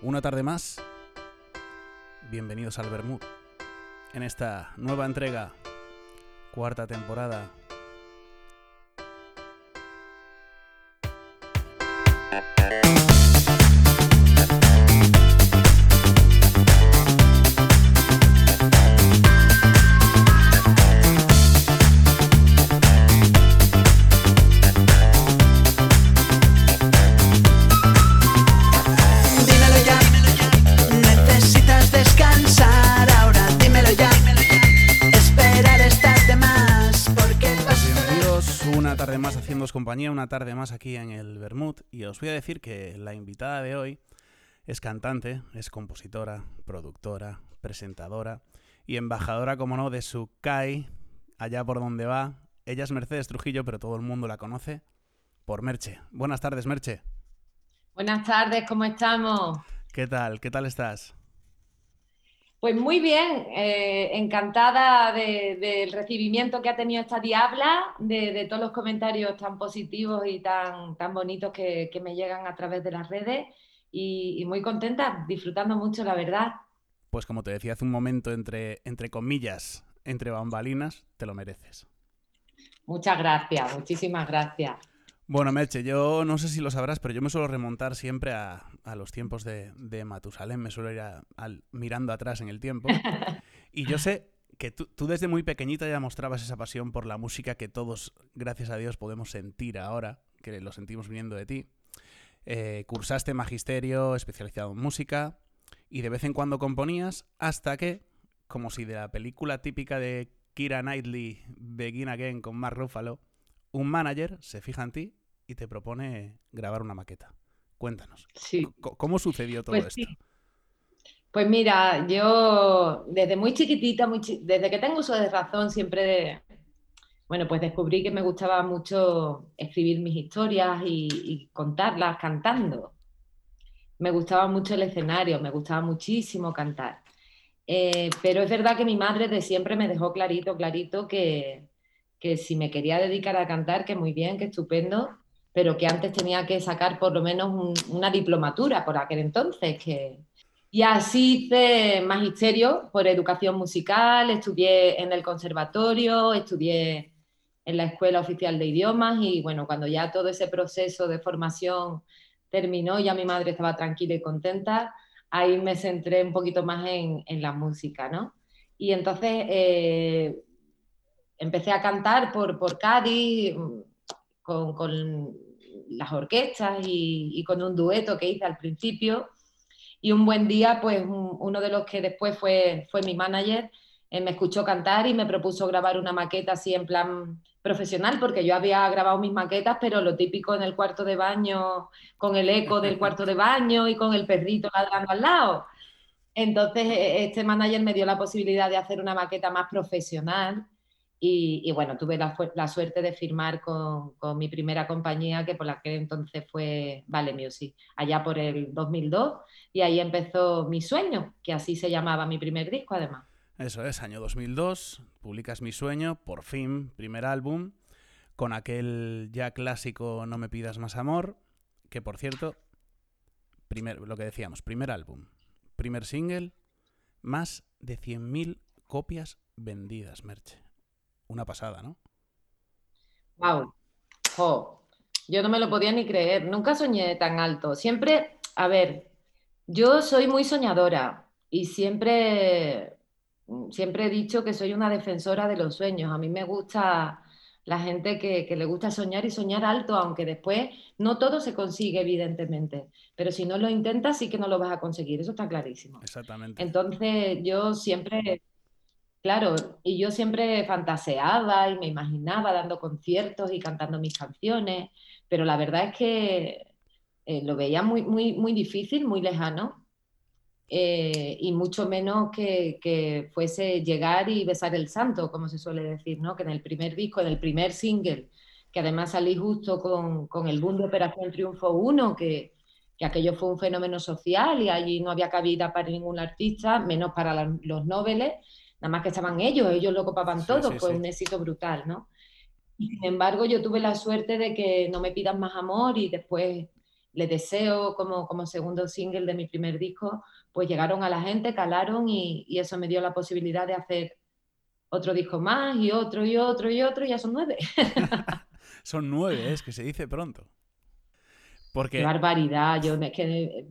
Una tarde más, bienvenidos al Bermud. En esta nueva entrega, cuarta temporada. Compañía, una tarde más aquí en el Bermud. Y os voy a decir que la invitada de hoy es cantante, es compositora, productora, presentadora y embajadora, como no, de su CAI, allá por donde va. Ella es Mercedes Trujillo, pero todo el mundo la conoce por Merche. Buenas tardes, Merche. Buenas tardes, ¿cómo estamos? ¿Qué tal? ¿Qué tal estás? Pues muy bien, eh, encantada de- del recibimiento que ha tenido esta diabla, de, de todos los comentarios tan positivos y tan, tan bonitos que, que me llegan a través de las redes y, y muy contenta, disfrutando mucho, la verdad. Pues como te decía hace un momento, entre, entre comillas, entre bambalinas, te lo mereces. Muchas gracias, muchísimas gracias. Bueno, Merche, yo no sé si lo sabrás, pero yo me suelo remontar siempre a, a los tiempos de, de Matusalén, me suelo ir a- mirando atrás en el tiempo. Y yo sé que tú, tú desde muy pequeñita ya mostrabas esa pasión por la música que todos, gracias a Dios, podemos sentir ahora, que lo sentimos viniendo de ti. Eh, cursaste magisterio especializado en música y de vez en cuando componías hasta que, como si de la película típica de Kira Knightley, Begin Again con Mark Ruffalo, un manager se fija en ti y te propone grabar una maqueta. Cuéntanos, Sí. ¿cómo sucedió todo Pues esto? sí. Pues mira, yo desde muy chiquitita, muy chi- desde que tengo uso de razón, siempre, bueno, pues descubrí que me gustaba mucho escribir mis historias y, y contarlas cantando. Me gustaba mucho el escenario, me gustaba muchísimo cantar. Eh, pero es verdad que mi madre de siempre me dejó clarito, clarito que, que si me quería dedicar a cantar, que muy bien, que estupendo, pero que antes tenía que sacar por lo menos un- una diplomatura por aquel entonces, que, y así hice magisterio por educación musical, estudié en el conservatorio, estudié en la Escuela Oficial de Idiomas y bueno, cuando ya todo ese proceso de formación terminó, ya mi madre estaba tranquila y contenta, ahí me centré un poquito más en, la música, ¿no? Y entonces eh, empecé a cantar por, por Cádiz con, las orquestas y, con un dueto que hice al principio. Y un buen día, pues un- uno de los que después fue, fue mi manager, eh, me escuchó cantar y me propuso grabar una maqueta así en plan profesional, porque yo había grabado mis maquetas, pero lo típico en el cuarto de baño, con el eco del cuarto de baño y con el perrito ladrando al lado. Entonces, eh, este manager me dio la posibilidad de hacer una maqueta más profesional y, bueno, tuve la, suerte de firmar con, con mi primera compañía, que por la que entonces fue Vale Music, allá por el 2002, y ahí empezó mi sueño, que así se llamaba mi primer disco además. Eso es, año 2002, publicas Mi Sueño, por fin, primer álbum, con aquel ya clásico No me pidas más amor, que por cierto, primer, lo que decíamos, primer álbum, primer single, más de 100.000 copias vendidas, Merche. Una pasada, ¿no? Wow. Jo. Yo no me lo podía ni creer. Nunca soñé tan alto. Siempre, a ver, yo soy muy soñadora y siempre, siempre he dicho que soy una defensora de los sueños. A mí me gusta la gente que, que le gusta soñar y soñar alto, aunque después no todo se consigue, evidentemente. Pero si no lo intentas, sí que no lo vas a conseguir. Eso está clarísimo. Exactamente. Entonces, yo siempre, claro, y yo siempre fantaseaba y me imaginaba dando conciertos y cantando mis canciones, pero la verdad es que eh, lo veía muy, muy, muy difícil, muy lejano, eh, y mucho menos que, fuese llegar y besar el santo, como se suele decir, ¿no? Que en el primer disco, en el primer single, que además salí justo con, con el boom de Operación Triunfo 1, que, que aquello fue un fenómeno social y allí no había cabida para ningún artista, menos para los noveles, nada más que estaban ellos, ellos lo copaban Sí, todo, sí, un éxito brutal, ¿no? Y sin embargo, yo tuve la suerte de que no me pidan más amor y después Le Deseo como, como segundo single de mi primer disco, pues llegaron a la gente, calaron y, y eso me dio la posibilidad de hacer otro disco más y otro y otro y otro, y ya son nueve. son nueve, es que se dice pronto. Porque... Qué barbaridad, yo es que...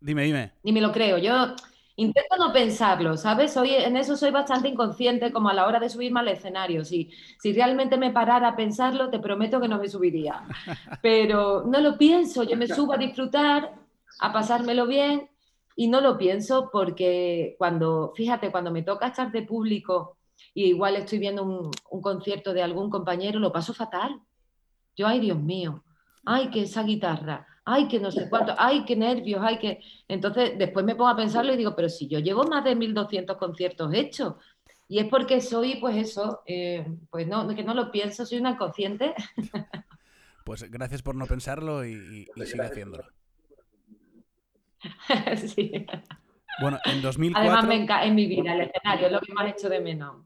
Dime, dime. Ni me lo creo, yo intento no pensarlo, ¿sabes? Soy, en eso soy bastante inconsciente como a la hora de subirme al escenario. Si, si realmente me parara a pensarlo, te prometo que no me subiría. Pero no lo pienso, yo me subo a disfrutar, a pasármelo bien y no lo pienso porque cuando, fíjate, cuando me toca estar de público y igual estoy viendo un, un concierto de algún compañero, lo paso fatal. Yo, ay Dios mío, ay que esa guitarra, ay que no sé cuánto, ay qué nervios, ay que... Entonces después me pongo a pensarlo y digo, pero si yo llevo más de 1200 conciertos hechos, y es porque soy, pues eso, eh, pues no, que no lo pienso, soy una consciente. Pues gracias por no pensarlo y, y sigue haciéndolo. sí. Bueno, en 2004... Además, me en mi vida el escenario es lo que más hecho de menos.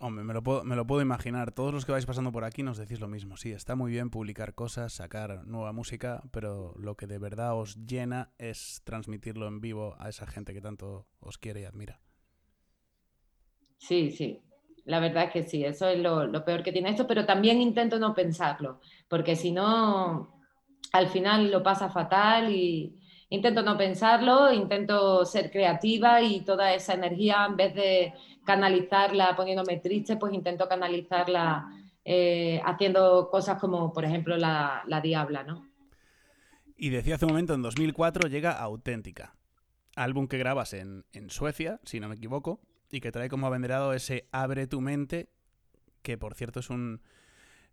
Hombre, me lo, puedo, imaginar. Todos los que vais pasando por aquí nos decís lo mismo. Sí, está muy bien publicar cosas, sacar nueva música, pero lo que de verdad os llena es transmitirlo en vivo a esa gente que tanto os quiere y admira. Sí, sí. La verdad es que sí, eso es lo, lo peor que tiene esto, pero también intento no pensarlo, porque si no, al final lo pasa fatal y, intento no pensarlo, intento ser creativa y toda esa energía, en vez de canalizarla poniéndome triste, pues intento canalizarla eh, haciendo cosas como, por ejemplo, la, Diabla, ¿no? Y decía hace un momento, en 2004 llega Auténtica, álbum que grabas en, en Suecia, si no me equivoco, y que trae como abanderado ese Abre tu mente, que por cierto es un,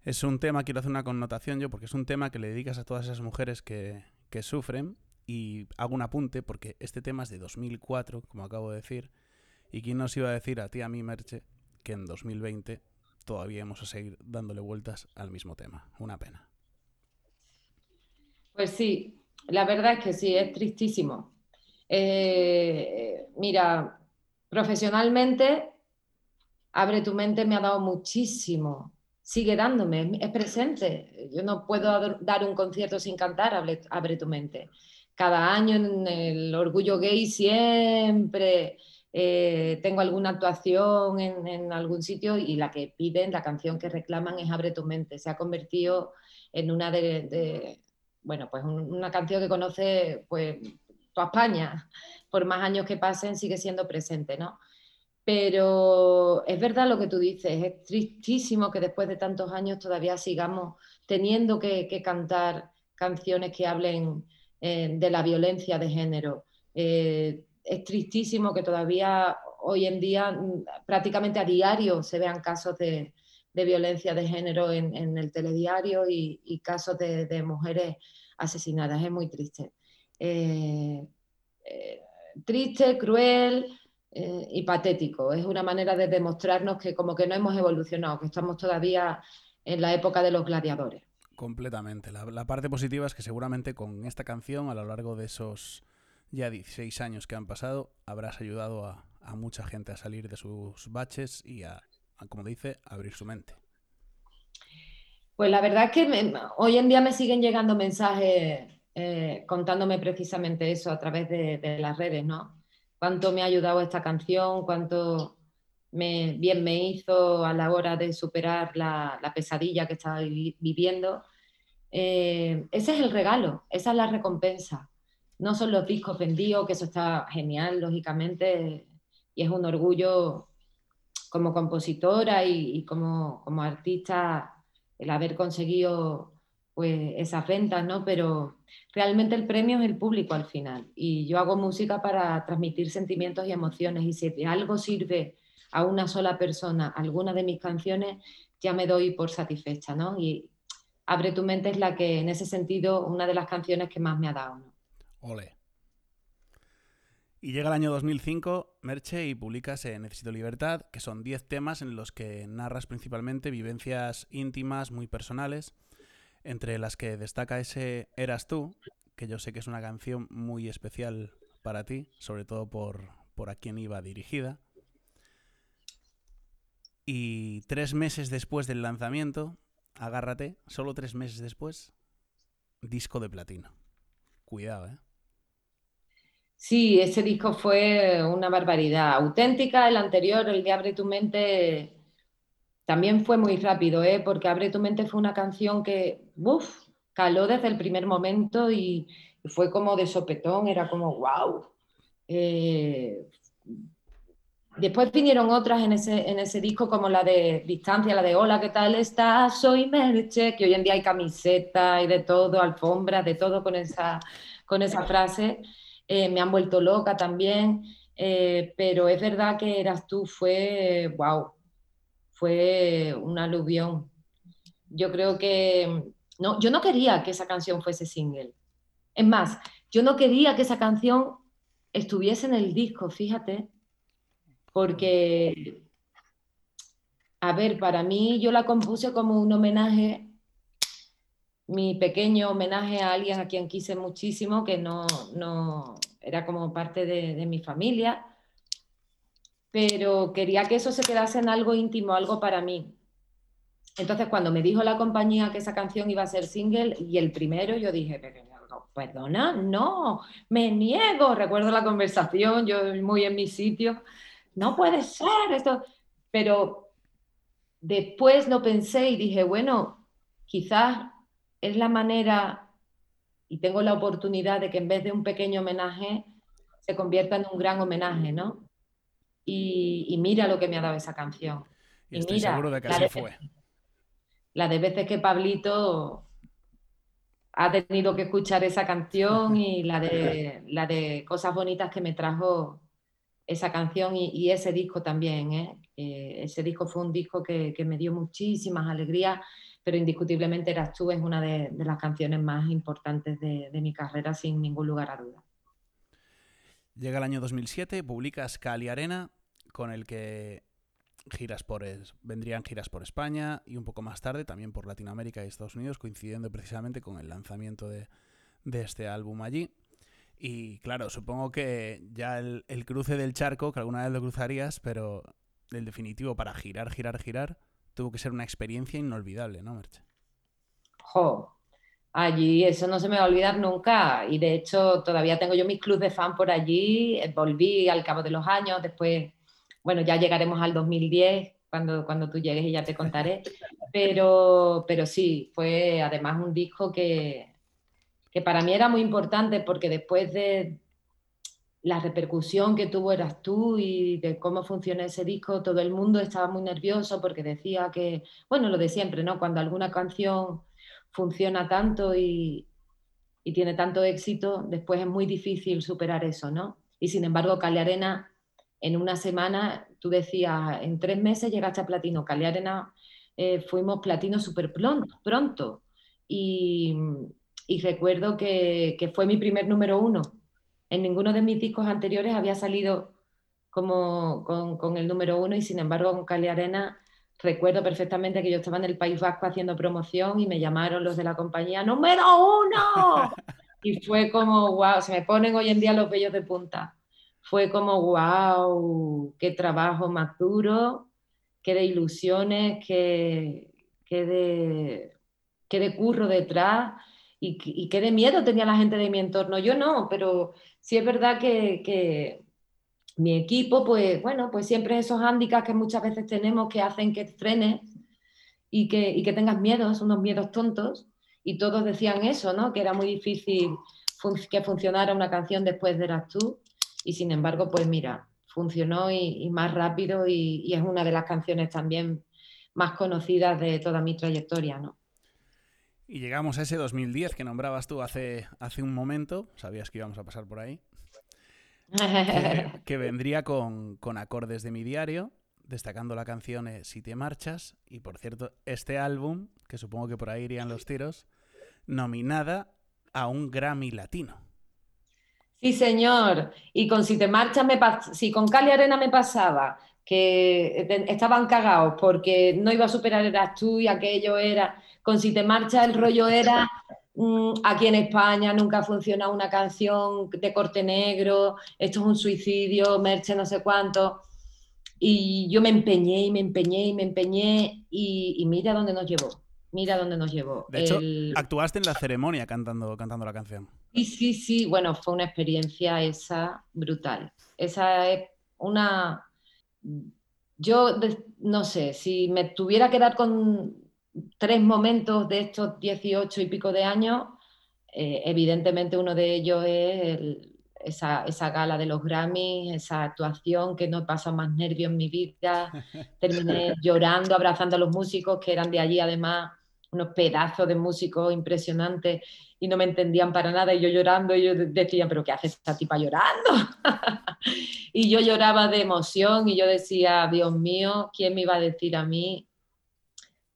es un tema, quiero hacer una connotación yo, porque es un tema que le dedicas a todas esas mujeres que, que sufren y hago un apunte porque este tema es de 2004, como acabo de decir. ¿Y quién nos iba a decir a ti, a mí, Merche, que en 2020 todavía hemos a seguir dándole vueltas al mismo tema? Una pena. Pues sí, la verdad es que sí, es tristísimo. Eh, mira, profesionalmente, Abre tu mente me ha dado muchísimo, sigue dándome, es presente. Yo no puedo dar un concierto sin cantar Abre, abre tu mente cada año en el Orgullo Gay siempre eh, tengo alguna actuación en, algún sitio y la que piden, la canción que reclaman es Abre tu mente. Se ha convertido en una de, bueno, pues una canción que conoce pues toda España. Por más años que pasen sigue siendo presente, ¿no? Pero es verdad lo que tú dices, es tristísimo que después de tantos años todavía sigamos teniendo que cantar canciones que hablen eh, de la violencia de género. Eh, es tristísimo que todavía hoy en día mm, prácticamente a diario se vean casos de, violencia de género en, el telediario y, casos de, mujeres asesinadas. Es muy triste. Eh, triste, cruel y patético. Es una manera de demostrarnos que como que no hemos evolucionado, que estamos todavía en la época de los gladiadores. Completamente. La, parte positiva es que seguramente con esta canción, a lo largo de esos ya 16 años que han pasado, habrás ayudado a, mucha gente a salir de sus baches y a, como dice, abrir su mente. Pues la verdad es que hoy en día me siguen llegando mensajes eh, contándome precisamente eso a través de, las redes, ¿no? Cuánto me ha ayudado esta canción, cuánto me, bien me hizo a la hora de superar la, la pesadilla que estaba viviendo eh, ese es el regalo, esa es la recompensa. No son los discos vendidos, que eso está genial, lógicamente, y es un orgullo como compositora y, como, como, artista el haber conseguido pues, esas ventas, ¿no? Pero realmente el premio es el público al final. Y yo hago música para transmitir sentimientos y emociones, y si de algo sirve a una sola persona alguna de mis canciones, ya me doy por satisfecha, ¿no? Y, Abre tu mente es la que, en ese sentido, una de las canciones que más me ha dado. Ole. Y llega el año 2005, Merche, y publicas Necesito Libertad, que son 10 temas en los que narras principalmente vivencias íntimas, muy personales, entre las que destaca ese Eras tú, que yo sé que es una canción muy especial para ti, sobre todo por, por a quién iba dirigida. Y tres meses después del lanzamiento, Agárrate, solo tres meses después, disco de platino. Cuidado, ¿eh? Sí, ese disco fue una barbaridad. Auténtica, el anterior, el de Abre tu mente, también fue muy rápido, ¿eh? porque Abre tu mente fue una canción que, uff, caló desde el primer momento y, fue como de sopetón, era como, wow. Eh, después vinieron otras en ese, en ese disco, como la de Distancia, la de Hola, ¿qué tal estás? Soy Merche, que hoy en día hay camiseta y de todo, alfombras, de todo con esa, con esa frase. Eh, me han vuelto loca también, eh, pero es verdad que Eras tú fue, wow, fue un aluvión. Yo creo que, no, yo no quería que esa canción fuese single. Es más, yo no quería que esa canción estuviese en el disco, fíjate, porque, a ver, para mí yo la compuse como un homenaje mi pequeño homenaje a alguien a quien quise muchísimo, que no, no era como parte de, mi familia, pero quería que eso se quedase en algo íntimo, algo para mí. Entonces, cuando me dijo la compañía que esa canción iba a ser single y el primero, yo dije, perdona, no, me niego. Recuerdo la conversación, yo muy en mi sitio, no puede ser esto. Pero después lo pensé y dije, bueno, quizás es la manera y tengo la oportunidad de que en vez de un pequeño homenaje se convierta en un gran homenaje, ¿no? Y, mira lo que me ha dado esa canción. Y, estoy seguro de que así fue. La de veces que Pablito ha tenido que escuchar esa canción y la de, la de cosas bonitas que me trajo esa canción y, ese disco también. ¿eh? Eh, ese disco fue un disco que, que me dio muchísimas alegrías pero indiscutiblemente Eras tú es una de, las canciones más importantes de, mi carrera, sin ningún lugar a duda. Llega el año 2007, publicas Cali Arena, con el que giras por vendrían giras por España y un poco más tarde también por Latinoamérica y Estados Unidos, coincidiendo precisamente con el lanzamiento de, este álbum allí. Y claro, supongo que ya el, el, cruce del charco, que alguna vez lo cruzarías, pero el definitivo para girar, girar, girar, tuvo que ser una experiencia inolvidable, ¿no, Merche? Jo, allí eso no se me va a olvidar nunca. Y de hecho todavía tengo yo mis clubes de fan por allí, eh, volví al cabo de los años, después, bueno, ya llegaremos al 2010 cuando, cuando tú llegues y ya te contaré, pero, pero sí, fue además un disco que, que para mí era muy importante porque después de, la repercusión que tuvo eras tú y de cómo funciona ese disco, todo el mundo estaba muy nervioso porque decía que, bueno, lo de siempre, ¿no? Cuando alguna canción funciona tanto y, tiene tanto éxito, después es muy difícil superar eso, ¿no? Y sin embargo, Cali Arena, en una semana, tú decías, en tres meses llegaste a platino. Cali Arena eh, fuimos platino súper pronto, Y, recuerdo que, que fue mi primer número uno en ninguno de mis discos anteriores había salido como con, el número uno y sin embargo con Cali Arena recuerdo perfectamente que yo estaba en el País Vasco haciendo promoción y me llamaron los de la compañía ¡Número uno! y fue como, wow, se me ponen hoy en día los vellos de punta. Fue como, wow, qué trabajo más duro, qué de ilusiones, qué, qué, de, qué de curro detrás y, y qué de miedo tenía la gente de mi entorno. Yo no, pero sí es verdad que, mi equipo, pues bueno, pues siempre esos hándicaps que muchas veces tenemos que hacen que frenes y que, que tengas miedos, unos miedos tontos, y todos decían eso, ¿no? Que era muy difícil que funcionara una canción después de Eras tú, y sin embargo, pues mira, funcionó y, más rápido y, y, es una de las canciones también más conocidas de toda mi trayectoria, ¿no? Y llegamos a ese 2010 que nombrabas tú hace, hace un momento, sabías que íbamos a pasar por ahí, que, vendría con, acordes de mi diario, destacando la canción eh, Si te marchas, y por cierto, este álbum, que supongo que por ahí irían los tiros, nominada a un Grammy Latino. Sí, señor. Y con Si te marchas, me si con Cali Arena me pasaba que estaban cagados porque no iba a superar Eras tú y aquello era con Si te marcha el rollo era mm, aquí en España nunca ha funcionado una canción de corte negro, esto es un suicidio, Merche no sé cuánto. Y yo me empeñé y me empeñé y me empeñé y, mira dónde nos llevó. mira dónde nos llevó. De hecho, actuaste en la ceremonia cantando, cantando la canción. Sí, sí, sí. Bueno, fue una experiencia esa brutal. Esa es una... Yo no sé, si me tuviera que dar con tres momentos de estos 18 y pico de años, eh, evidentemente uno de ellos es esa, esa, gala de los Grammys, esa actuación que no he pasado más nervios en mi vida. Terminé llorando, abrazando a los músicos que eran de allí, además, unos pedazos de músicos impresionantes y no me entendían para nada. Y yo llorando, y yo decía, ¿pero qué hace esta tipa llorando? y yo lloraba de emoción y yo decía, Dios mío, ¿quién me iba a decir a mí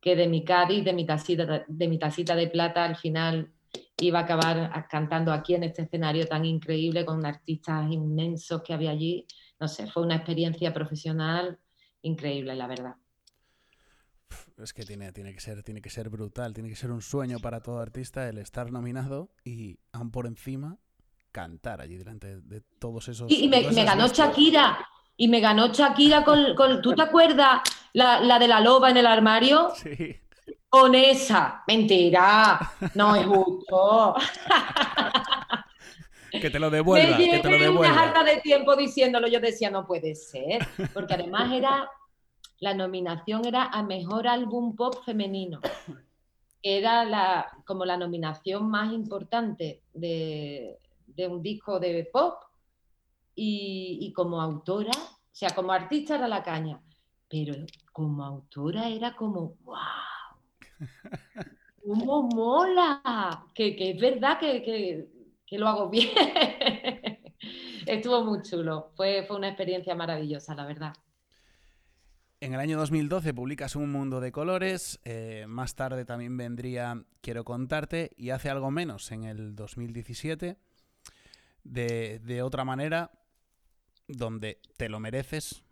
que de mi Cádiz, de mi tacita de, mi tacita de plata, al final iba a acabar cantando aquí en este escenario tan increíble con artistas inmensos que había allí. No sé, fue una experiencia profesional increíble, la verdad. Es que tiene, tiene, que ser, tiene que ser brutal, tiene que ser un sueño para todo artista el estar nominado y aún por encima cantar allí delante de todos esos... Y, me, ganó Shakira, y me ganó Shakira con... con ¿Tú te acuerdas la, la de la loba en el armario? Sí. Con esa. Mentira. No es justo. que te lo devuelva. Me que te lo devuelva. una harta de tiempo diciéndolo. Yo decía, no puede ser. Porque además era. La nominación era a mejor álbum pop femenino. Era la, como la nominación más importante de, de un disco de pop. Y, y como autora, o sea, como artista era la caña. Pero como autora era como, ¡wow! ¿Cómo mola? Que, es verdad que, lo hago bien. Estuvo muy chulo. Fue, fue una experiencia maravillosa, la verdad. En el año 2012 publicas Un Mundo de Colores, eh, más tarde también vendría Quiero Contarte y hace algo menos en el 2017, de, de otra manera, donde te lo mereces,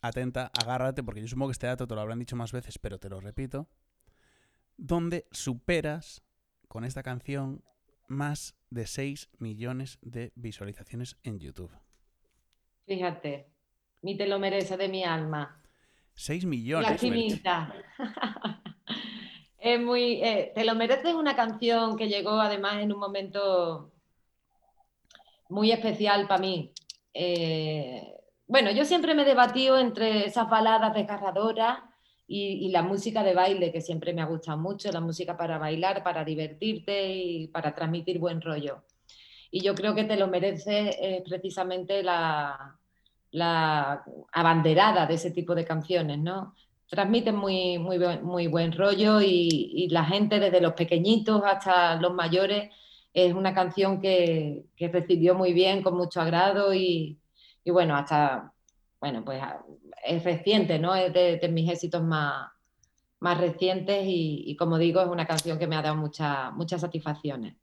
atenta, agárrate, porque yo supongo que este dato te lo habrán dicho más veces, pero te lo repito, donde superas con esta canción más de 6 millones de visualizaciones en YouTube. Fíjate, ni te lo merece de mi alma. 6 millones. La es muy. Eh, te lo mereces una canción que llegó además en un momento muy especial para mí. Eh, bueno, yo siempre me he debatido entre esas baladas desgarradoras y, la música de baile, que siempre me ha gustado mucho, la música para bailar, para divertirte y para transmitir buen rollo. Y yo creo que te lo merece precisamente la, la, abanderada de ese tipo de canciones, ¿no? Transmiten muy, muy, muy buen rollo y, la gente, desde los pequeñitos hasta los mayores, es una canción que, que recibió muy bien, con mucho agrado y, y bueno, hasta, bueno, pues es reciente, ¿no? Es de, mis éxitos más, más recientes y, como digo, es una canción que me ha dado muchas satisfacciones.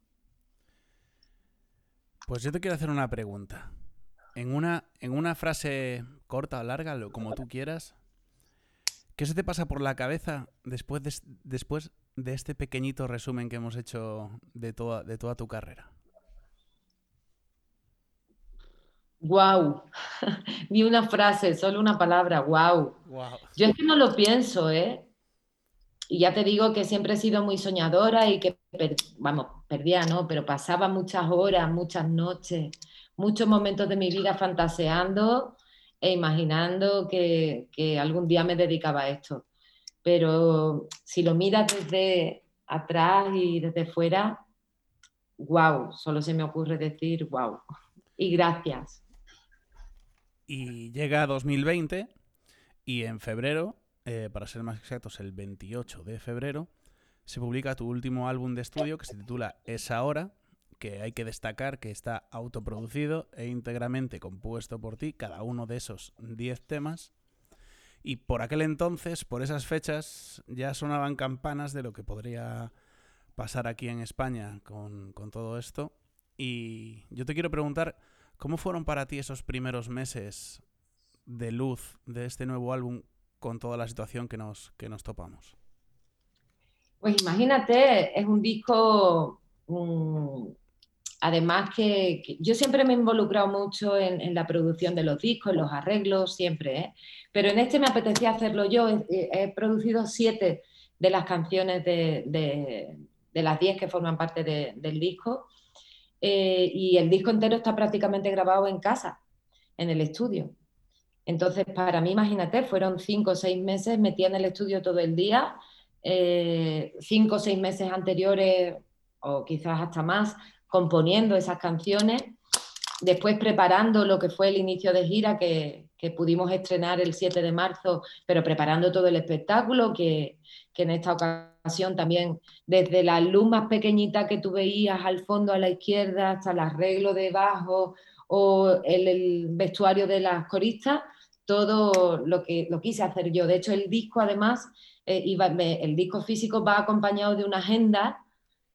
Pues yo te quiero hacer una pregunta. En una, en una frase corta o larga, como tú quieras, ¿qué se te pasa por la cabeza después de, después de este pequeñito resumen que hemos hecho de toda, de toda tu carrera? Wow, ni una frase, solo una palabra, wow. Yo es que no lo pienso, ¿eh? Y ya te digo que siempre he sido muy soñadora y que, vamos, perdía, ¿no? Pero pasaba muchas horas, muchas noches, muchos momentos de mi vida fantaseando e imaginando que, que algún día me dedicaba a esto. Pero si lo miras desde atrás y desde fuera, wow, solo se me ocurre decir wow. Y gracias. Y llega 2020 y en febrero, eh, para ser más exactos, el 28 de febrero, se publica tu último álbum de estudio que se titula Esa Hora, que hay que destacar que está autoproducido e íntegramente compuesto por ti, cada uno de esos 10 temas. Y por aquel entonces, por esas fechas, ya sonaban campanas de lo que podría pasar aquí en España con, con todo esto. Y yo te quiero preguntar, ¿Cómo fueron para ti esos primeros meses de luz de este nuevo álbum con toda la situación que nos, que nos topamos? Pues imagínate, es un disco, además que, yo siempre me he involucrado mucho en, la producción de los discos, los arreglos, siempre, ¿eh? pero en este me apetecía hacerlo yo, he, producido siete de las canciones de, las 10 que forman parte del disco. Eh, y el disco entero está prácticamente grabado en casa, en el estudio. Entonces, para mí, imagínate, fueron cinco o seis meses metida en el estudio todo el día, eh, cinco o seis meses anteriores, o quizás hasta más, componiendo esas canciones, después preparando lo que fue el inicio de gira, que, pudimos estrenar el 7 de marzo, pero preparando todo el espectáculo, que, en esta ocasión también, desde la luz más pequeñita que tú veías al fondo a la izquierda, hasta el arreglo de bajo o el, vestuario de las coristas, todo lo que lo quise hacer yo. De hecho, el disco además, eh, el disco físico va acompañado de una agenda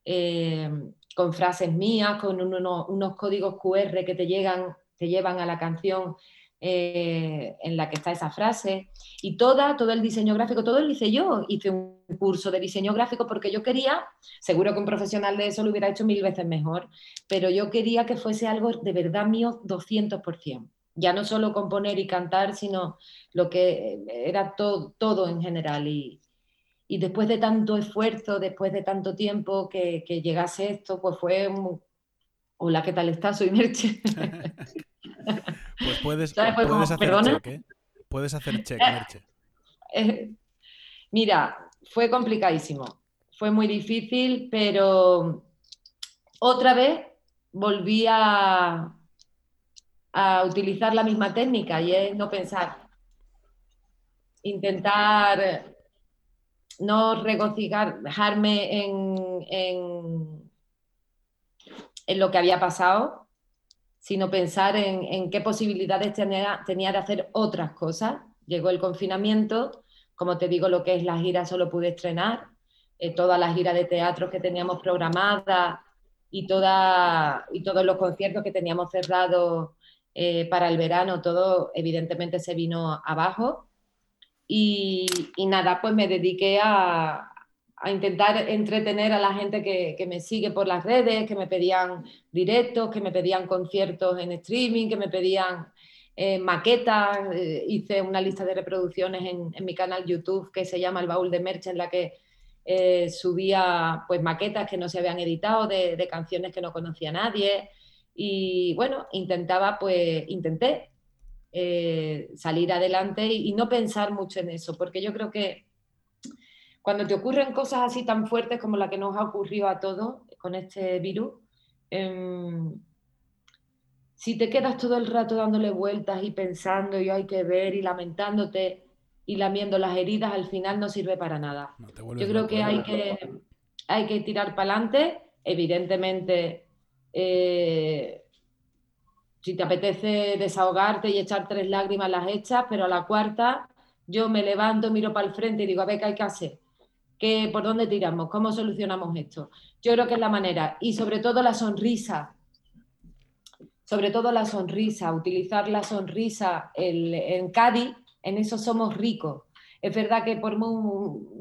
eh, con frases mías, con unos códigos QR que te, llegan, te llevan a la canción eh, en la que está esa frase. Y toda, todo el diseño gráfico, todo lo hice yo. Hice un curso de diseño gráfico porque yo quería, seguro que un profesional de eso lo hubiera hecho mil veces mejor, pero yo quería que fuese algo de verdad mío 200%. Ya no solo componer y cantar, sino lo que era todo, todo en general. Y, y después de tanto esfuerzo, después de tanto tiempo que, llegase esto, pues fue un... Hola, ¿qué tal estás? Soy Merche. pues puedes, puedes hacer check, ¿eh? Puedes hacer check, Merche. Eh, mira, fue complicadísimo. Fue muy difícil, pero otra vez volví a, a utilizar la misma técnica y es no pensar. Intentar no regocijarme en, lo que había pasado, sino pensar en, qué posibilidades tenía, de hacer otras cosas. Llegó el confinamiento, como te digo, lo que es la gira solo pude estrenar, eh, toda la gira de teatro que teníamos programada y, toda, y todos los conciertos que teníamos cerrados eh, para el verano, todo evidentemente se vino abajo y, nada, pues me dediqué a, intentar entretener a la gente que, me sigue por las redes, que me pedían directos, que me pedían conciertos en streaming, que me pedían eh, maquetas. Eh, hice una lista de reproducciones en, mi canal YouTube que se llama El Baúl de Merch, en la que eh, subía pues maquetas que no se habían editado de, de canciones que no conocía nadie. Y bueno, intentaba, pues intenté eh, salir adelante y, no pensar mucho en eso, porque yo creo que cuando te ocurren cosas así tan fuertes como la que nos ha ocurrido a todos con este virus, em, si te quedas todo el rato dándole vueltas y pensando y hay que ver y lamentándote y lamiendo las heridas, al final no sirve para nada. yo creo que hay, que hay que tirar para adelante, evidentemente. Eh, si te apetece desahogarte y echar tres lágrimas, las echas, pero a la cuarta yo me levanto, miro para el frente y digo, a ver, ¿qué hay que hacer? ¿Qué, ¿Por dónde tiramos? ¿Cómo solucionamos esto? Yo creo que es la manera. Y sobre todo la sonrisa. Sobre todo la sonrisa, utilizar la sonrisa en Cádiz, en eso somos ricos. Es verdad que por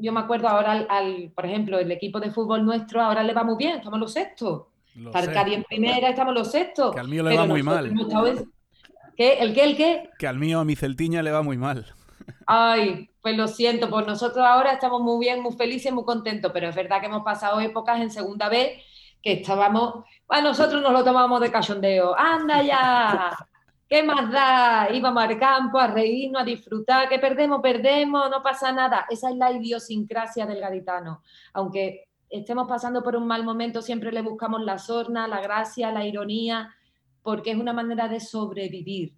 yo me acuerdo ahora, al, por ejemplo, el equipo de fútbol nuestro ahora le va muy bien, estamos los sextos Arcadia en primera, estamos los sextos. Que al mío le va muy mal. ¿Qué? ¿El qué? ¿El qué? Que al mío, a mi Celtiña, le va muy mal. Ay, pues lo siento, pues nosotros ahora estamos muy bien, muy felices, muy contentos, pero es verdad que hemos pasado épocas en segunda vez que estábamos, a nosotros nos lo tomábamos de cachondeo, anda ya, ¿qué más da? Íbamos al campo a reírnos, a disfrutar, que perdemos, perdemos, no pasa nada. Esa es la idiosincrasia del gaditano, aunque estemos pasando por un mal momento, siempre le buscamos la sorna, la gracia, la ironía, porque es una manera de sobrevivir.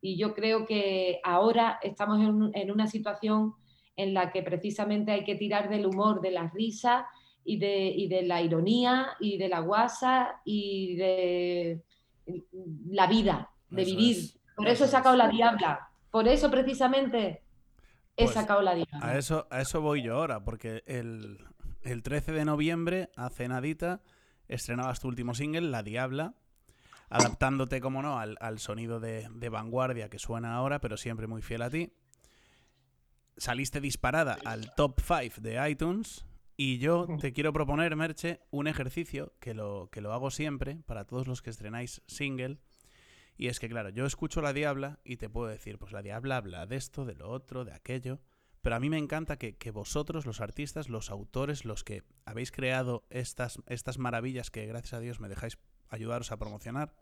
Y yo creo que ahora estamos en, una situación en la que precisamente hay que tirar del humor, de la risa y de, de la ironía y de la guasa y de la vida, de vivir. Por eso he sacado la diabla. Por eso precisamente he pues sacado la diabla. A eso, a eso voy yo ahora, porque el, el 13 de noviembre, hace nadita, estrenabas tu último single, La Diabla, adaptándote, como no, al, sonido de, vanguardia que suena ahora, pero siempre muy fiel a ti. Saliste disparada al top 5 de iTunes y yo te quiero proponer, Merche, un ejercicio que lo, que lo hago siempre para todos los que estrenáis single. Y es que, claro, yo escucho La Diabla y te puedo decir, pues La Diabla habla de esto, de lo otro, de aquello pero a mí me encanta que, que, vosotros, los artistas, los autores, los que habéis creado estas, estas maravillas que gracias a Dios me dejáis ayudaros a promocionar,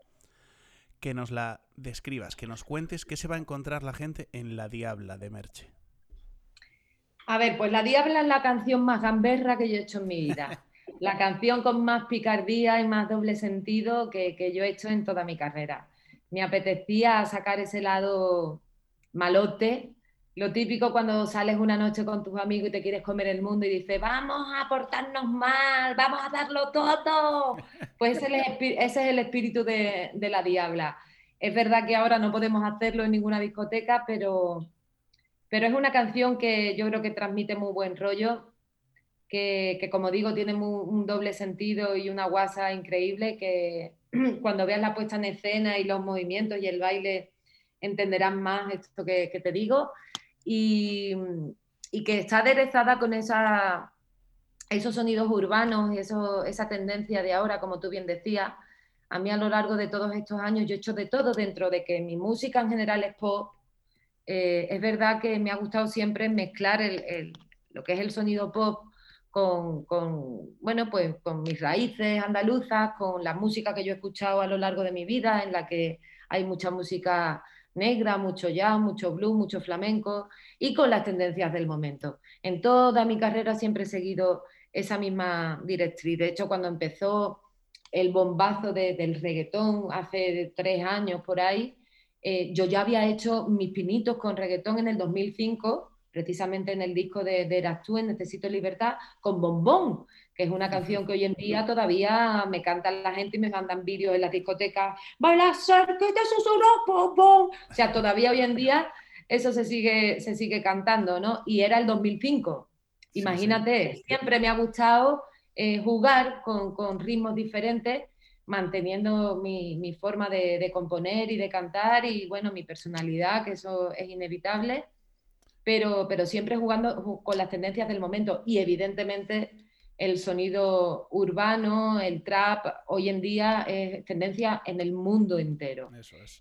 que nos la describas, que nos cuentes qué se va a encontrar la gente en La Diabla de Merche. A ver, pues La Diabla es la canción más gamberra que yo he hecho en mi vida. La canción con más picardía y más doble sentido que, que yo he hecho en toda mi carrera. Me apetecía sacar ese lado malote, lo típico cuando sales una noche con tus amigos y te quieres comer el mundo y dices, vamos a portarnos mal, vamos a darlo todo. Pues ese es el, espíritu de, de, la diabla. Es verdad que ahora no podemos hacerlo en ninguna discoteca, pero, pero es una canción que yo creo que transmite muy buen rollo, que, que como digo tiene un doble sentido y una guasa increíble, que cuando veas la puesta en escena y los movimientos y el baile entenderás más esto que, que te digo y, que está aderezada con esos sonidos urbanos y eso, esa tendencia de ahora, como tú bien decías. A mí a lo largo de todos estos años yo he hecho de todo dentro de que mi música en general es pop. Eh, es verdad que me ha gustado siempre mezclar el, lo que es el sonido pop con, con, bueno, pues con mis raíces andaluzas, con la música que yo he escuchado a lo largo de mi vida, en la que hay mucha música negra, mucho jazz, mucho blues, mucho flamenco y con las tendencias del momento. En toda mi carrera siempre he seguido esa misma directriz. De hecho, cuando empezó el bombazo del reggaetón hace tres años por ahí, eh, yo ya había hecho mis pinitos con reggaetón en el 2005, precisamente en el disco de, de Eras tú, en Necesito Libertad, con Bombón, que es una canción que hoy en día todavía me cantan la gente y me mandan vídeos en las discotecas, baila cerca que te susurro, O sea, todavía hoy en día eso se sigue, se sigue cantando, ¿no? Y era el 2005. Imagínate, siempre me ha gustado eh, jugar con, con, ritmos diferentes, manteniendo mi, mi forma de, de, componer y de cantar y, bueno, mi personalidad, que eso es inevitable, pero, pero siempre jugando con las tendencias del momento. Y, evidentemente, el sonido urbano, el trap, hoy en día es tendencia en el mundo entero.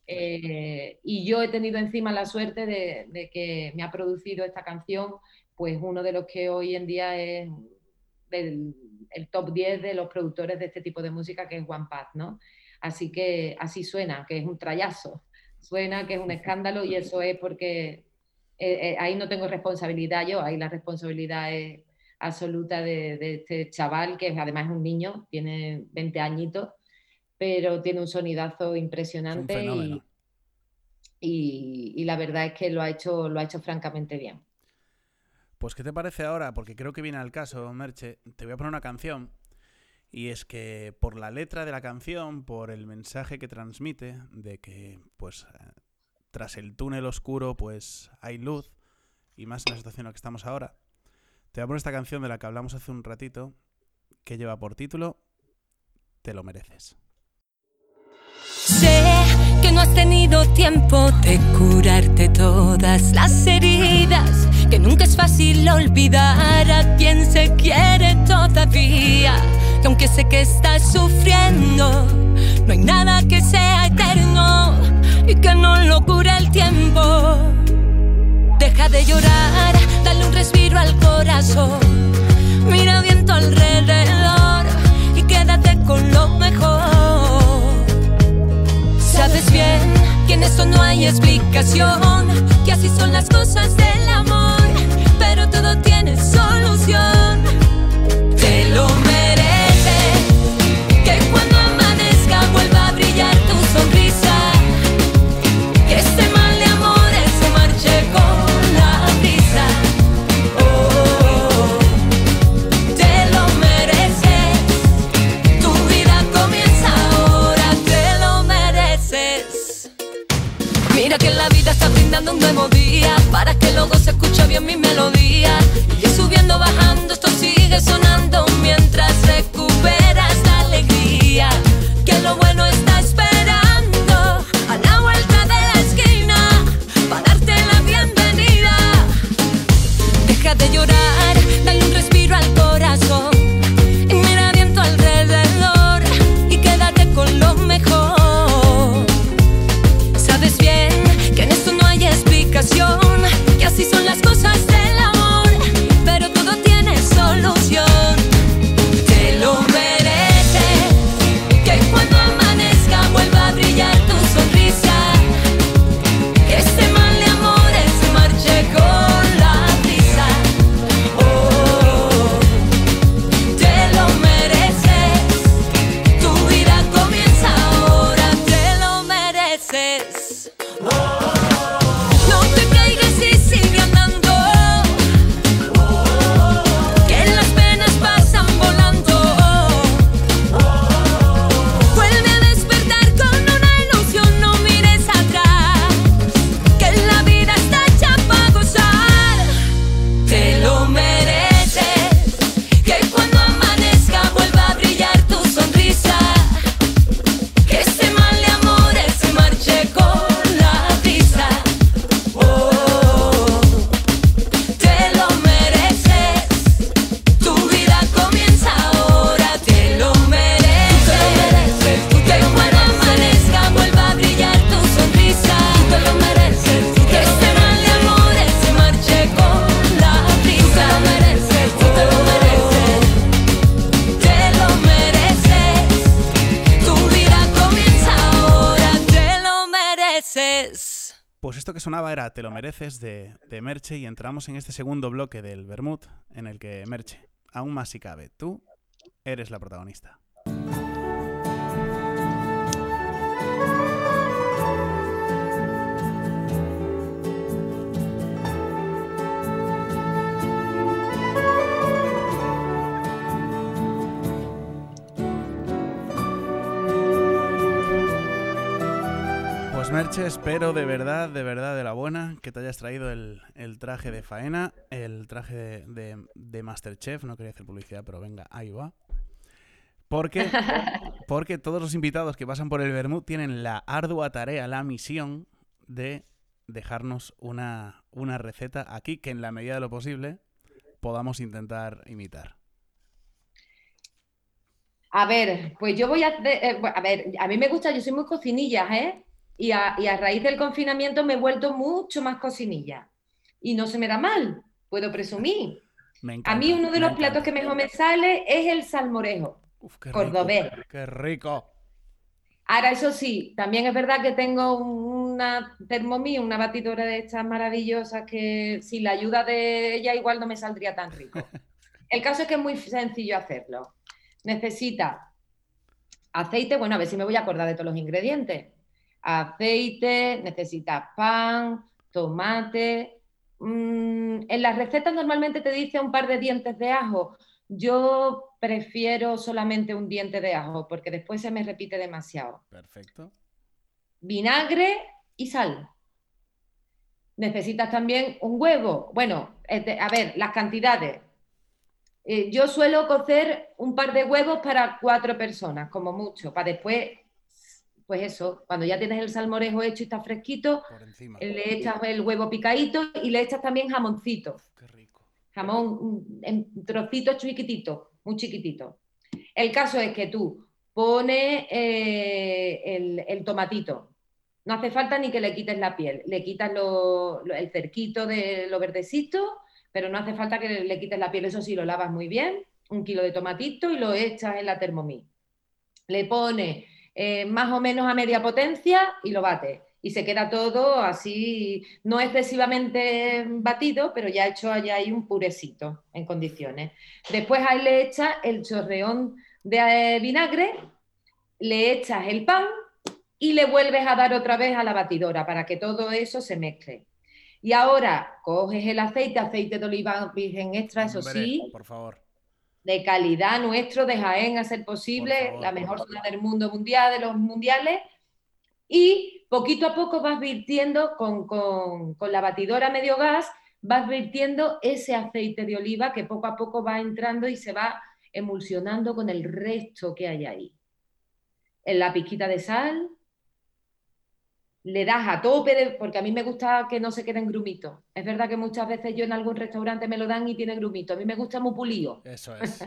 Eh, y yo he tenido encima la suerte de, que me ha producido esta canción, pues uno de los que hoy en día es el, top 10 de los productores de este tipo de música, que es One Path, ¿no? Así que así suena, que es un trayazo, suena que es un escándalo y eso es porque eh, eh, ahí no tengo responsabilidad yo, ahí la responsabilidad es absoluta de, este chaval, que además es un niño, tiene 20 añitos, pero tiene un sonidazo impresionante y, y, la verdad es que lo ha hecho, lo ha hecho francamente bien. Pues, ¿qué te parece ahora? Porque creo que viene al caso, Merche. Te voy a poner una canción. Y es que por la letra de la canción, por el mensaje que transmite, de que, pues, eh, tras el túnel oscuro, pues hay luz, y más en la situación en la que estamos ahora, te voy a poner esta canción de la que hablamos hace un ratito, que lleva por título Te lo mereces. Sé que no has tenido tiempo de curarte todas las heridas, que nunca es fácil olvidar a quien se quiere todavía, que aunque sé que estás sufriendo, no hay nada que sea eterno y que no lo cura el tiempo. Deja de llorar, dale un respiro al corazón. Mira viento alrededor y quédate con lo mejor. Sabes bien que en esto no hay explicación, que así son las cosas del amor, pero todo tiene solución. Te lo mereces, que cuando amanezca vuelva a brillar tu sonrisa, escucha bien mi melodía. Y subiendo, bajando, esto sigue sonando mientras recuerdo. De, de Merche y entramos en este segundo bloque del Bermud en el que Merche, aún más si cabe, tú eres la protagonista. Pues Merche, espero de verdad, de verdad, de la buena, que te hayas traído el, el traje de faena, el traje de, de- de Masterchef, no quería hacer publicidad, pero venga, ahí va. Porque, porque todos los invitados que pasan por el Bermud tienen la ardua tarea, la misión de dejarnos una, una receta aquí que en la medida de lo posible podamos intentar imitar. A ver, pues yo voy a hacer, eh, a ver, a mí me gusta, yo soy muy cocinilla, ¿eh? Y a, y a raíz del confinamiento me he vuelto mucho más cocinilla. Y no se me da mal, puedo presumir. Encanta. A mí uno de los platos que mejor me sale es el salmorejo. Uf, qué cordobés. rico, ¡Qué rico! Ahora, eso sí, también es verdad que tengo una Thermomix, una batidora de estas maravillosas que sin la ayuda de ella igual no me saldría tan rico. El caso es que es muy sencillo hacerlo. Necesita aceite, bueno, a ver si me voy a acordar de todos los ingredientes. Aceite, necesitas pan, tomate. Mm, en las recetas normalmente te dice un par de dientes de ajo. Yo prefiero solamente un diente de ajo porque después se me repite demasiado. Perfecto. Vinagre y sal. Necesitas también un huevo. Bueno, este, a ver, las cantidades. Eh, yo suelo cocer un par de huevos para cuatro personas, como mucho, para después, pues eso, cuando ya tienes el salmorejo hecho y está fresquito, encima. le echas el huevo picadito y le echas también jamoncito Qué rico. jamón mm, en trocitos chiquititos, muy chiquititos. El caso es que tú pones eh, el, el tomatito. No hace falta ni que le quites la piel. Le quitas lo- lo- el cerquito de lo verdecito, pero no hace falta que le, le quites la piel. Eso sí, lo lavas muy bien. Un kilo de tomatito y lo echas en la Thermomix. Le pones eh, más o menos a media potencia y lo bates. Y se queda todo así, no excesivamente batido, pero ya hecho allá hay un purecito en condiciones. Después ahí le echas el chorreón de eh, vinagre, le echas el pan y le vuelves a dar otra vez a la batidora para que todo eso se mezcle. Y ahora coges el aceite, aceite de oliva virgen extra, eso Hombre, sí, Por favor. De calidad nuestro, de Jaén, a ser posible, la mejor zona del mundo mundial, de los mundiales. Y poquito a poco vas virtiendo con, con- con la batidora medio gas, vas virtiendo ese aceite de oliva que poco a poco va entrando y se va emulsionando con el resto que hay ahí. En la pizquita de sal, le das a tope, porque a mí me gusta que no se queden grumitos. Es verdad que muchas veces yo en algún restaurante me lo dan y tiene grumito. A mí me gusta muy pulido. Eso es.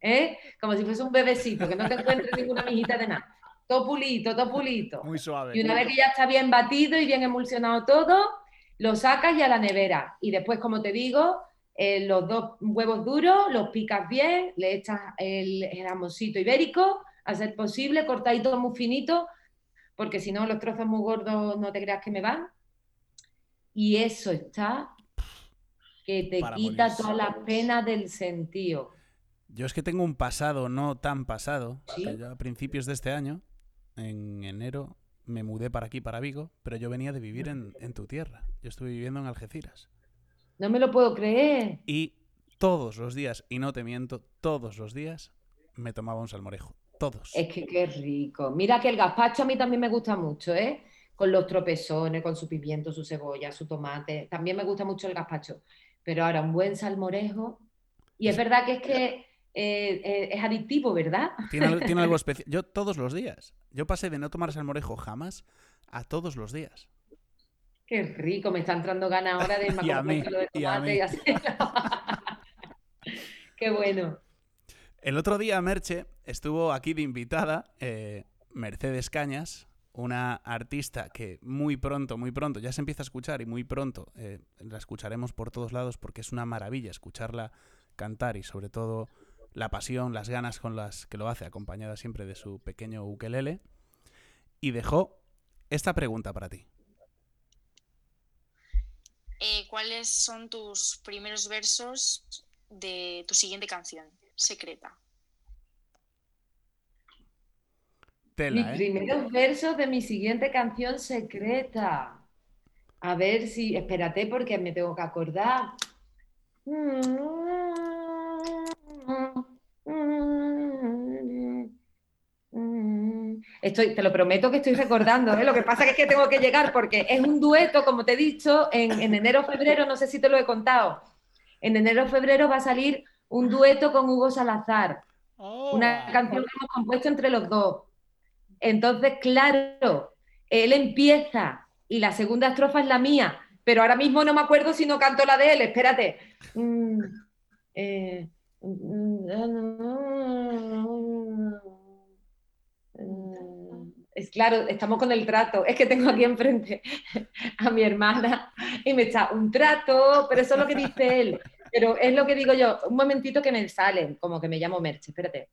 ¿eh? Como si fuese un bebecito, que no te encuentres ninguna mijita de nada. Todo pulito, todo pulito. Muy suave. Y una vez que ya está bien batido y bien emulsionado todo, lo sacas y a la nevera. Y después, como te digo, eh, los dos huevos duros los picas bien, le echas el, el jamoncito ibérico, a ser posible, cortadito muy finito, porque si no los trozos muy gordos no te creas que me van. Y eso está que te Para quita morirse. todas las penas del sentido. Yo es que tengo un pasado no tan pasado. ¿Sí? yo a principios de este año, en enero, me mudé para aquí, para Vigo, pero yo venía de vivir en, en tu tierra. Yo estuve viviendo en Algeciras. No me lo puedo creer. Y todos los días, y no te miento, todos los días me tomaba un salmorejo. Todos. Es que qué rico. Mira que el gazpacho a mí también me gusta mucho, ¿eh? Con los tropezones, con su pimiento, su cebolla, su tomate. También me gusta mucho el gazpacho. Pero ahora un buen salmorejo. Y es verdad que es que eh, eh, es adictivo, ¿verdad? Tiene, algo- tiene algo especial. Yo todos los días. Yo pasé de no tomar salmorejo jamás a todos los días. Qué rico, me está entrando ganas ahora de Y a a mí, de y a tomate mí. y hacerlo. Qué bueno. El otro día, Merche, estuvo aquí de invitada eh, Mercedes Cañas, una artista que muy pronto, muy pronto, ya se empieza a escuchar y muy pronto eh, la escucharemos por todos lados porque es una maravilla escucharla cantar y sobre todo la pasión, las ganas con las que lo hace, acompañada siempre de su pequeño ukelele. Y dejó esta pregunta para ti. eh, cuáles son tus primeros versos de tu siguiente canción, Secreta. Mis ¿eh? primeros versos de mi siguiente canción secreta. A ver si, espérate porque me tengo que acordar. Estoy, te lo prometo que estoy recordando, ¿eh? lo que pasa es que tengo que llegar porque es un dueto, como te he dicho, en, en enero febrero, no sé si te lo he contado. En enero febrero va a salir un dueto con Hugo Salazar, una canción que hemos compuesto entre los dos. Entonces, claro, él empieza y la segunda estrofa es la mía, pero ahora mismo no me acuerdo si no canto la de él, espérate. Mm, eh, es claro, estamos con el trato. Es que tengo aquí enfrente a mi hermana y me está un trato, pero eso es lo que dice él. Pero es lo que digo yo. Un momentito que me sale, como que me llamo Merche, espérate.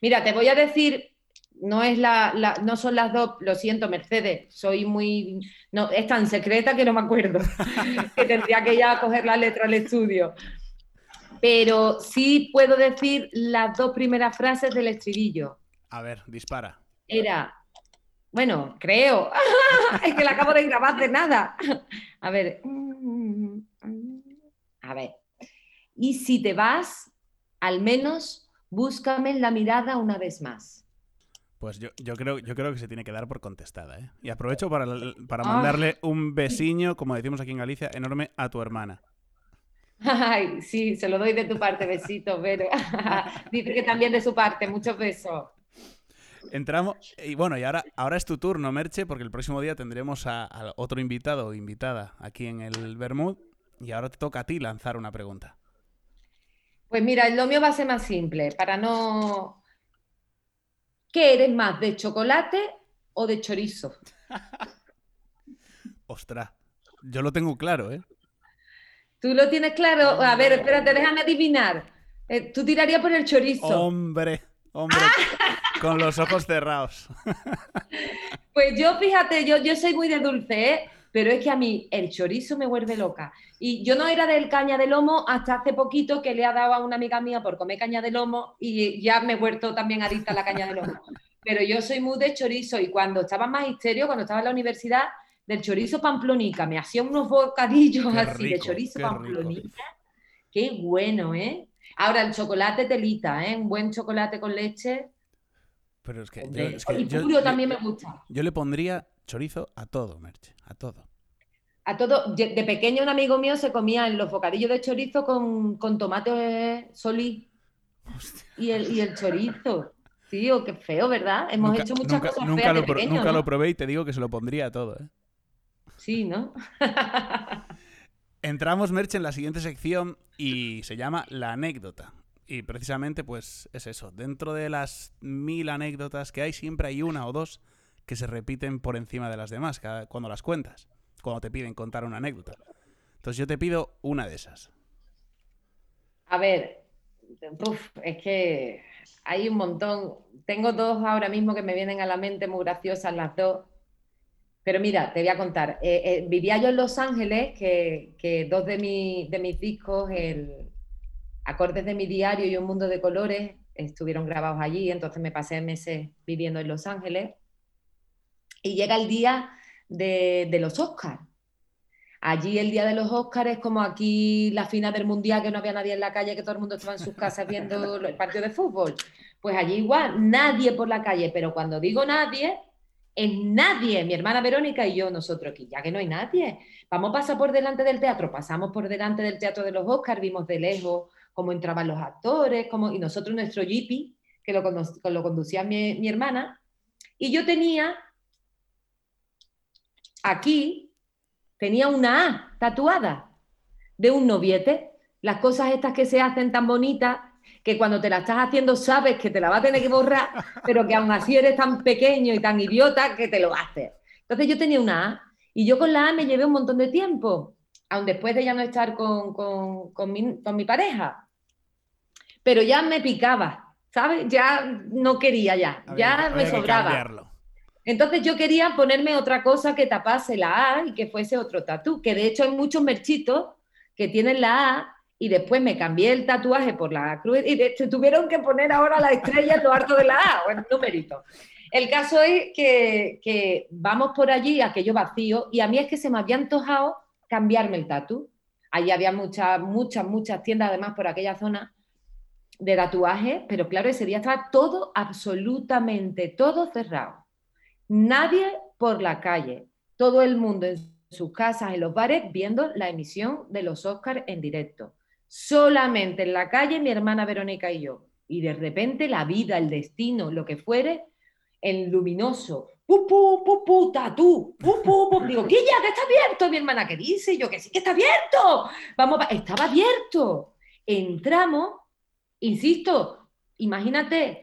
Mira, te voy a decir, no, es la, no son las dos, lo siento, Mercedes, soy muy. No, es tan secreta que no me acuerdo, que tendría que ya coger la letra al estudio. Pero sí puedo decir las dos primeras frases del estribillo. A ver, dispara. Era, bueno, creo, es que la acabo de grabar de nada. A ver, a ver. Y si te vas, al menos búscame la mirada una vez más. Pues yo, yo, creo, yo creo que se tiene que dar por contestada. ¿eh? Y aprovecho para, para mandarle un besiño, como decimos aquí en Galicia, enorme a tu hermana. Ay, sí, se lo doy de tu parte, besito, pero dice que también de su parte, muchos besos. Entramos, y bueno, y ahora, ahora es tu turno, Merche, porque el próximo día tendremos a, a otro invitado o invitada aquí en el Bermud, y ahora te toca a ti lanzar una pregunta. Pues mira, lo mío va a ser más simple, para no... ¿Qué eres más, de chocolate o de chorizo? Ostras, yo lo tengo claro, ¿eh? ¿Tú lo tienes claro? A ver, espérate, déjame adivinar. Eh, Tú tirarías por el chorizo. Hombre, hombre, con los ojos cerrados. Pues yo, fíjate, yo, yo soy muy de dulce, ¿eh? Pero es que a mí el chorizo me vuelve loca. Y yo no era del caña de lomo hasta hace poquito que le ha dado a una amiga mía por comer caña de lomo y ya me he vuelto también adicta a la caña de lomo. Pero yo soy muy de chorizo y cuando estaba en magisterio, cuando estaba en la universidad, del chorizo pamplonica, me hacía unos bocadillos Qué así de chorizo rico. pamplonica. Qué bueno, ¿eh? Ahora el chocolate telita, ¿eh? Un buen chocolate con leche. Pero es que, yo, Hombre, es que y puro yo- también me gusta. yo le pondría chorizo a todo, Merche, a todo. A todo, de pequeño un amigo mío se comía en los bocadillos de chorizo con, con tomate solí y el, y el chorizo. Tío, qué feo, ¿verdad? Hemos nunca, hecho muchas nunca- cosas nunca feas lo, de pequeño, nunca ¿no? lo probé y te digo que se lo pondría a todo, ¿eh? Sí, ¿no? Entramos, Merche, en la siguiente sección y se llama La anécdota. Y precisamente, pues es eso. Dentro de las mil anécdotas que hay, siempre hay una o dos que se repiten por encima de las demás cada- cuando las cuentas, cuando te piden contar una anécdota. Entonces yo te pido una de esas. A ver, uf, es que hay un montón. Tengo dos ahora mismo que me vienen a la mente muy graciosas las dos. Pero mira, te voy a contar. Eh, eh, vivía yo en Los Ángeles, que, que dos de, mi- de mis discos, el Acordes de mi diario y Un mundo de colores, estuvieron grabados allí, entonces me pasé meses viviendo en Los Ángeles. Y llega el día de, de los Oscars. Allí el día de los Oscars es como aquí la final del Mundial, que no había nadie en la calle, que todo el mundo estaba en sus casas viendo el partido de fútbol. Pues allí igual, nadie por la calle, pero cuando digo nadie, es nadie, mi hermana Verónica y yo, nosotros aquí, ya que no hay nadie. Vamos a pasar por delante del teatro, pasamos por delante del teatro de los Oscars, vimos de lejos cómo entraban los actores, cómo, y nosotros nuestro jeepy, que lo, lo conducía mi, mi hermana, y yo tenía aquí, tenía una A tatuada de un noviete, las cosas estas que se hacen tan bonitas que cuando te la estás haciendo sabes que te la va a tener que borrar, pero que aún así eres tan pequeño y tan idiota que te lo haces. Entonces yo tenía una A y yo con la A me llevé un montón de tiempo, aun después de ya no estar con, con- con mi, con mi pareja. Pero ya me picaba, ¿sabes? Ya no quería ya, Había ya me sobraba. Entonces yo quería ponerme otra cosa que tapase la A y que fuese otro tatú, que de hecho hay muchos merchitos que tienen la A y después me cambié el tatuaje por la cruz y hecho tuvieron que poner ahora la estrella en lo harto de la A, bueno, numerito. El caso es que, vamos por allí, aquello vacío, y a mí es que se me había antojado cambiarme el tatu. Allí había muchas, muchas, muchas tiendas además por aquella zona de tatuaje, pero claro, ese día estaba todo, absolutamente todo cerrado. Nadie por la calle, todo el mundo en sus casas, en los bares, viendo la emisión de los Oscars en directo. Solamente en la calle mi hermana Verónica y yo. Y de repente la vida, el destino, lo que fuere, el luminoso, pu, pu, pu, pu, tatú, pu, pu, pu. Digo, ¿qué ya? ¿Que está abierto? Mi hermana, ¿qué dice? Yo, que sí que está abierto. Vamos, estaba abierto. Entramos, insisto, imagínate,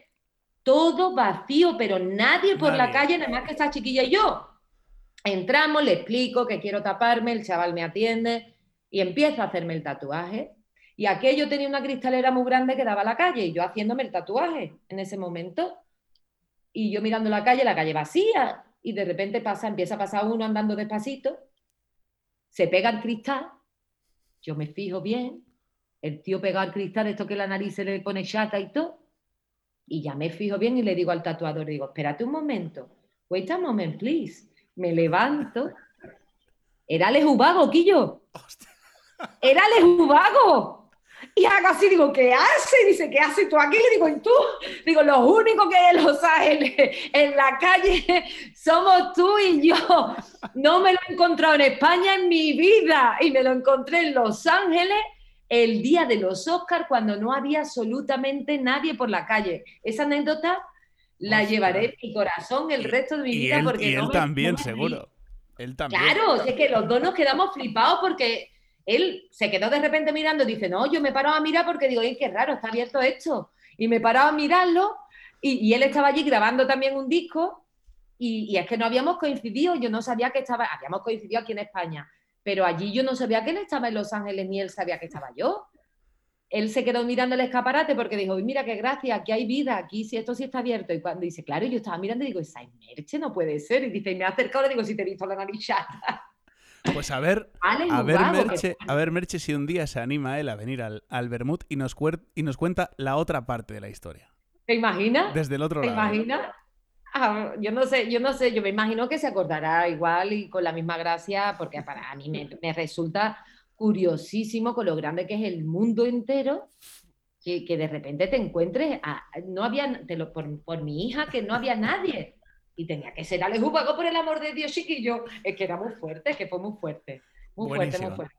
todo vacío, pero nadie por la calle, nada más que esta chiquilla y yo. Entramos, le explico que quiero taparme, el chaval me atiende y empieza a hacerme el tatuaje. Y aquello tenía una cristalera muy grande que daba a la calle y yo haciéndome el tatuaje en ese momento. Y yo mirando la calle, la calle vacía, y de repente pasa, empieza a pasar uno andando despacito, se pega el cristal, yo me fijo bien, el tío pega al cristal, esto que la nariz se le pone chata y todo, y ya me fijo bien y le digo al tatuador, digo, espérate un momento, wait a moment, please, me levanto, era lejubago, Quillo, era lejubago. Y hago así, digo, ¿qué hace? Dice, ¿qué haces tú aquí? Le digo, ¿y tú? Digo, los únicos que hay en Los Ángeles, en la calle, somos tú y yo. No me lo he encontrado en España en mi vida. Y me lo encontré en Los Ángeles el día de los Oscars, cuando no había absolutamente nadie por la calle. Esa anécdota la llevaré en mi corazón el resto de mi vida. porque y él también, seguro. Él también. Claro, es que los dos nos quedamos flipados porque él se quedó de repente mirando y dice, no, yo me paraba a mirar porque digo, qué raro, está abierto esto. Y me paraba a mirarlo y, él estaba allí grabando también un disco y, es que no habíamos coincidido, yo no sabía que estaba, habíamos coincidido aquí en España, pero allí yo no sabía que él estaba en Los Ángeles ni él sabía que estaba yo. Él se quedó mirando el escaparate porque dijo, mira qué gracia, aquí hay vida, aquí sí, esto sí está abierto. Y cuando dice, claro, yo estaba mirando y digo, esa merche no puede ser. Y dice, y me ha acercado y le digo, si te he visto la nariz Pues a ver, a ver, Merche, a ver, Merche, si un día se anima él a venir al, al Bermud y nos, y nos cuenta la otra parte de la historia. ¿Te imaginas? Desde el otro ¿Te lado. ¿Te imaginas? Ah, yo no sé, yo no sé, yo me imagino que se acordará igual y con la misma gracia, porque para mí me, resulta curiosísimo con lo grande que es el mundo entero, que, que de repente te encuentres, no había, te lo, por, por mi hija, que no había nadie y tenía que ser Alex Ubago por el amor de Dios, chiquillo. Es que era muy fuerte, es que fue muy fuerte. Muy fuerte, muy fuerte.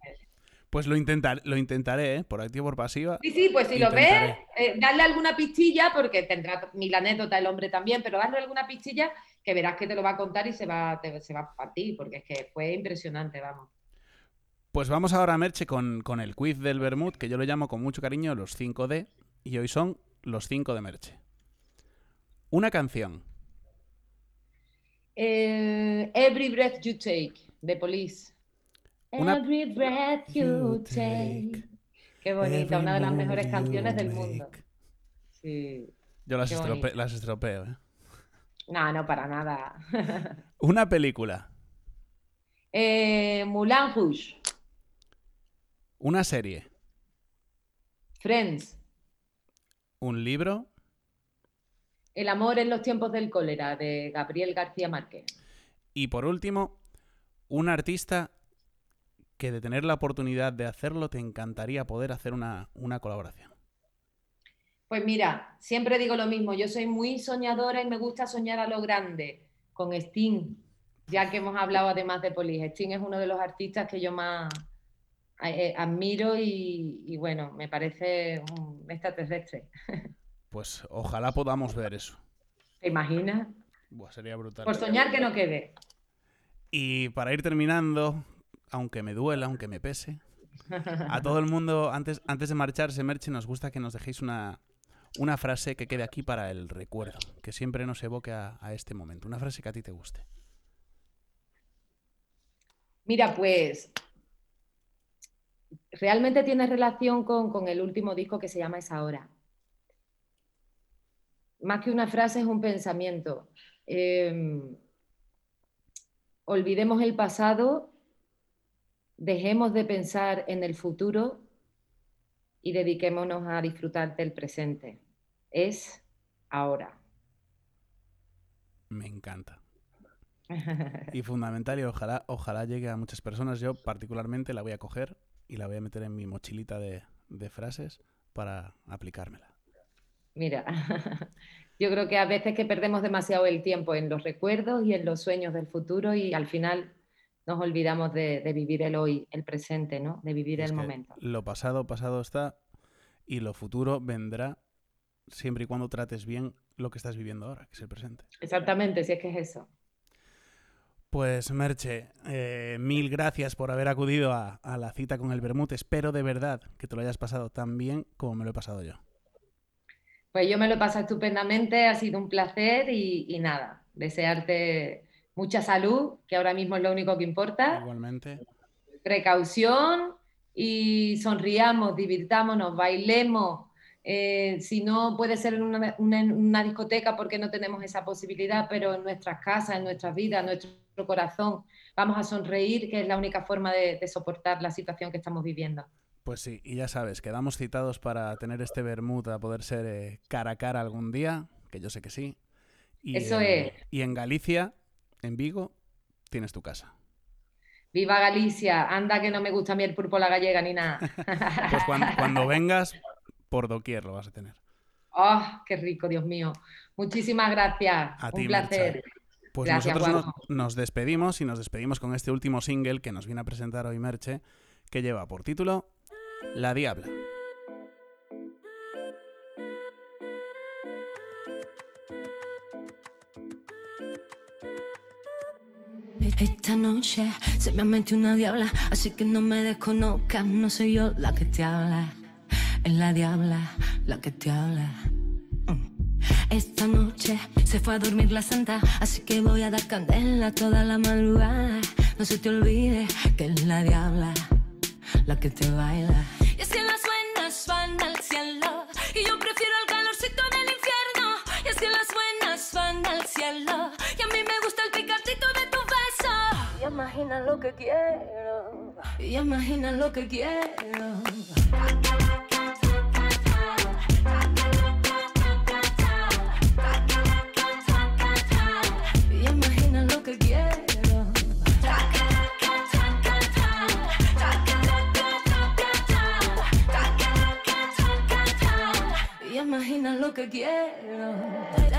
Pues lo, intentar, lo intentaré, ¿eh? por activo por pasiva. Sí, sí, pues si lo ves, eh, darle alguna pistilla, porque tendrá mil anécdotas el hombre también, pero darle alguna pistilla que verás que te lo va a contar y se va, se va a partir, porque es que fue impresionante, vamos. Pues vamos ahora, Merche, con, con el quiz del Bermud, que yo lo llamo con mucho cariño los 5D, y hoy son los 5 de Merche. Una canción eh, Every Breath You Take, de Police. Every Breath You Take. Qué bonita, una de las mejores canciones del mundo. Sí. Yo las, las estropeo, ¿eh? No, no, para nada. una película. Eh, Moulin Rouge. Una serie. Friends. Un libro. El amor en los tiempos del cólera, de Gabriel García Márquez. Y por último, un artista que de tener la oportunidad de hacerlo te encantaría poder hacer una, colaboración. Pues mira, siempre digo lo mismo, yo soy muy soñadora y me gusta soñar a lo grande, con Sting, ya que hemos hablado además de Polis. Sting es uno de los artistas que yo más eh, admiro y, y, bueno, me parece un extraterrestre. Pues ojalá podamos ver eso. ¿Te imaginas? sería brutal. Por soñar que no quede. Y para ir terminando, aunque me duela, aunque me pese, a todo el mundo, antes, antes de marcharse, Merche, nos gusta que nos dejéis una, una frase que quede aquí para el recuerdo, que siempre nos evoque a, este momento. Una frase que a ti te guste. Mira, pues realmente tiene relación con, con, el último disco que se llama Esa Hora más que una frase es un pensamiento. Em, olvidemos el pasado, dejemos de pensar en el futuro y dediquémonos a disfrutar del presente. Es ahora. Me encanta. Y fundamental y ojalá, ojalá llegue a muchas personas. Yo particularmente la voy a coger y la voy a meter en mi mochilita de, de frases para aplicármela. Mira, yo creo que a veces que perdemos demasiado el tiempo en los recuerdos y en los sueños del futuro y al final nos olvidamos de, de vivir el hoy, el presente, ¿no? De vivir Es el momento. Lo pasado, pasado está y lo futuro vendrá siempre y cuando trates bien lo que estás viviendo ahora, que es el presente. Exactamente, si es que es eso. Pues Merche, eh, mil gracias por haber acudido a, a la cita con el Bermud. Espero de verdad que te lo hayas pasado tan bien como me lo he pasado yo. Pues yo me lo he pasado estupendamente, ha sido un placer y, y nada, desearte mucha salud, que ahora mismo es lo único que importa, Igualmente. precaución y sonriamos, divirtámonos, bailemos. Eh, si no puede ser en una, una- en una discoteca porque no tenemos esa posibilidad, pero en nuestras casas, en nuestras vidas, en nuestro corazón, vamos a sonreír, que es la única forma de, de soportar la situación que estamos viviendo. Pues sí, y ya sabes, quedamos citados para tener este Bermud a poder ser eh, cara a cara algún día, que yo sé que sí. Y, Eso eh, es. Y en Galicia, en Vigo, tienes tu casa. Viva Galicia, anda que no me gusta a mí el pulpo la gallega ni nada. Pues cuando, cuando vengas, por doquier lo vas a tener. ¡Oh, qué rico, Dios mío! Muchísimas gracias. A Un ti, placer. Pues Gracias, nosotros nos despedimos y nos despedimos con este último single que nos viene a presentar hoy Merche, que lleva por título La Diabla. Esta noche se me ha metido una diabla, así que no me desconozcas, no soy yo la que te habla, es la diabla la que te habla. Mm. Esta noche se fue a dormir la santa, así que voy a dar candela toda la madrugada. No se te olvide que es la diabla la que te baila. Y es que las buenas van al cielo, y yo prefiero el calorcito del infierno. Y es que las buenas van al cielo, imagina lo que quiero, y imagina lo que quiero. Y imagina lo que quiero. Y imagina lo que quiero.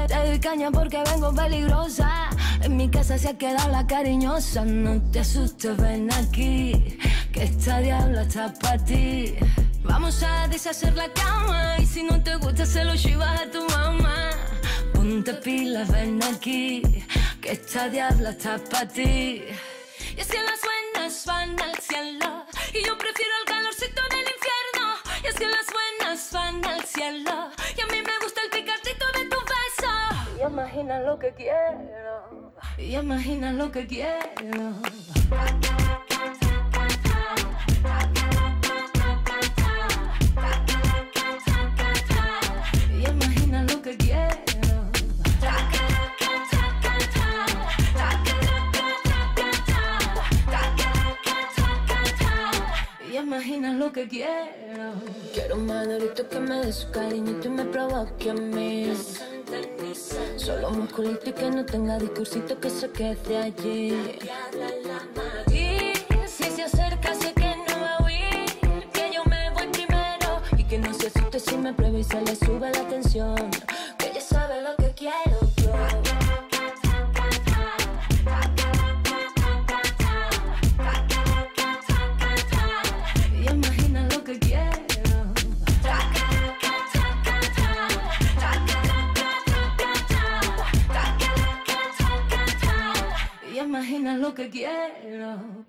Te, doy caña porque vengo peligrosa. En mi casa se ha quedado la cariñosa. No te asustes, ven aquí. Que esta diabla está para ti. Vamos a deshacer la cama. Y si no te gusta, se lo chivas a tu mamá. Ponte pilas, ven aquí. Que esta diabla está para ti. Y es que las buenas van al cielo. Y yo prefiero el calorcito del infierno. Y es que las buenas van al cielo. Y a mí me gusta el beso. Y imagina lo que quiero. Y imagina lo que quiero. Y imagina lo que quiero. Y imagina lo que quiero. Quiero un madurito que me dé su cariñito y me provoque a mí. Solo musculito y que no tenga discursito que se quede allí. Y si se acerca, sé que no va a huir. Que yo me voy primero. Y que no se asuste si me prueba y se le sube la tensión. Y imagina lo que quiero.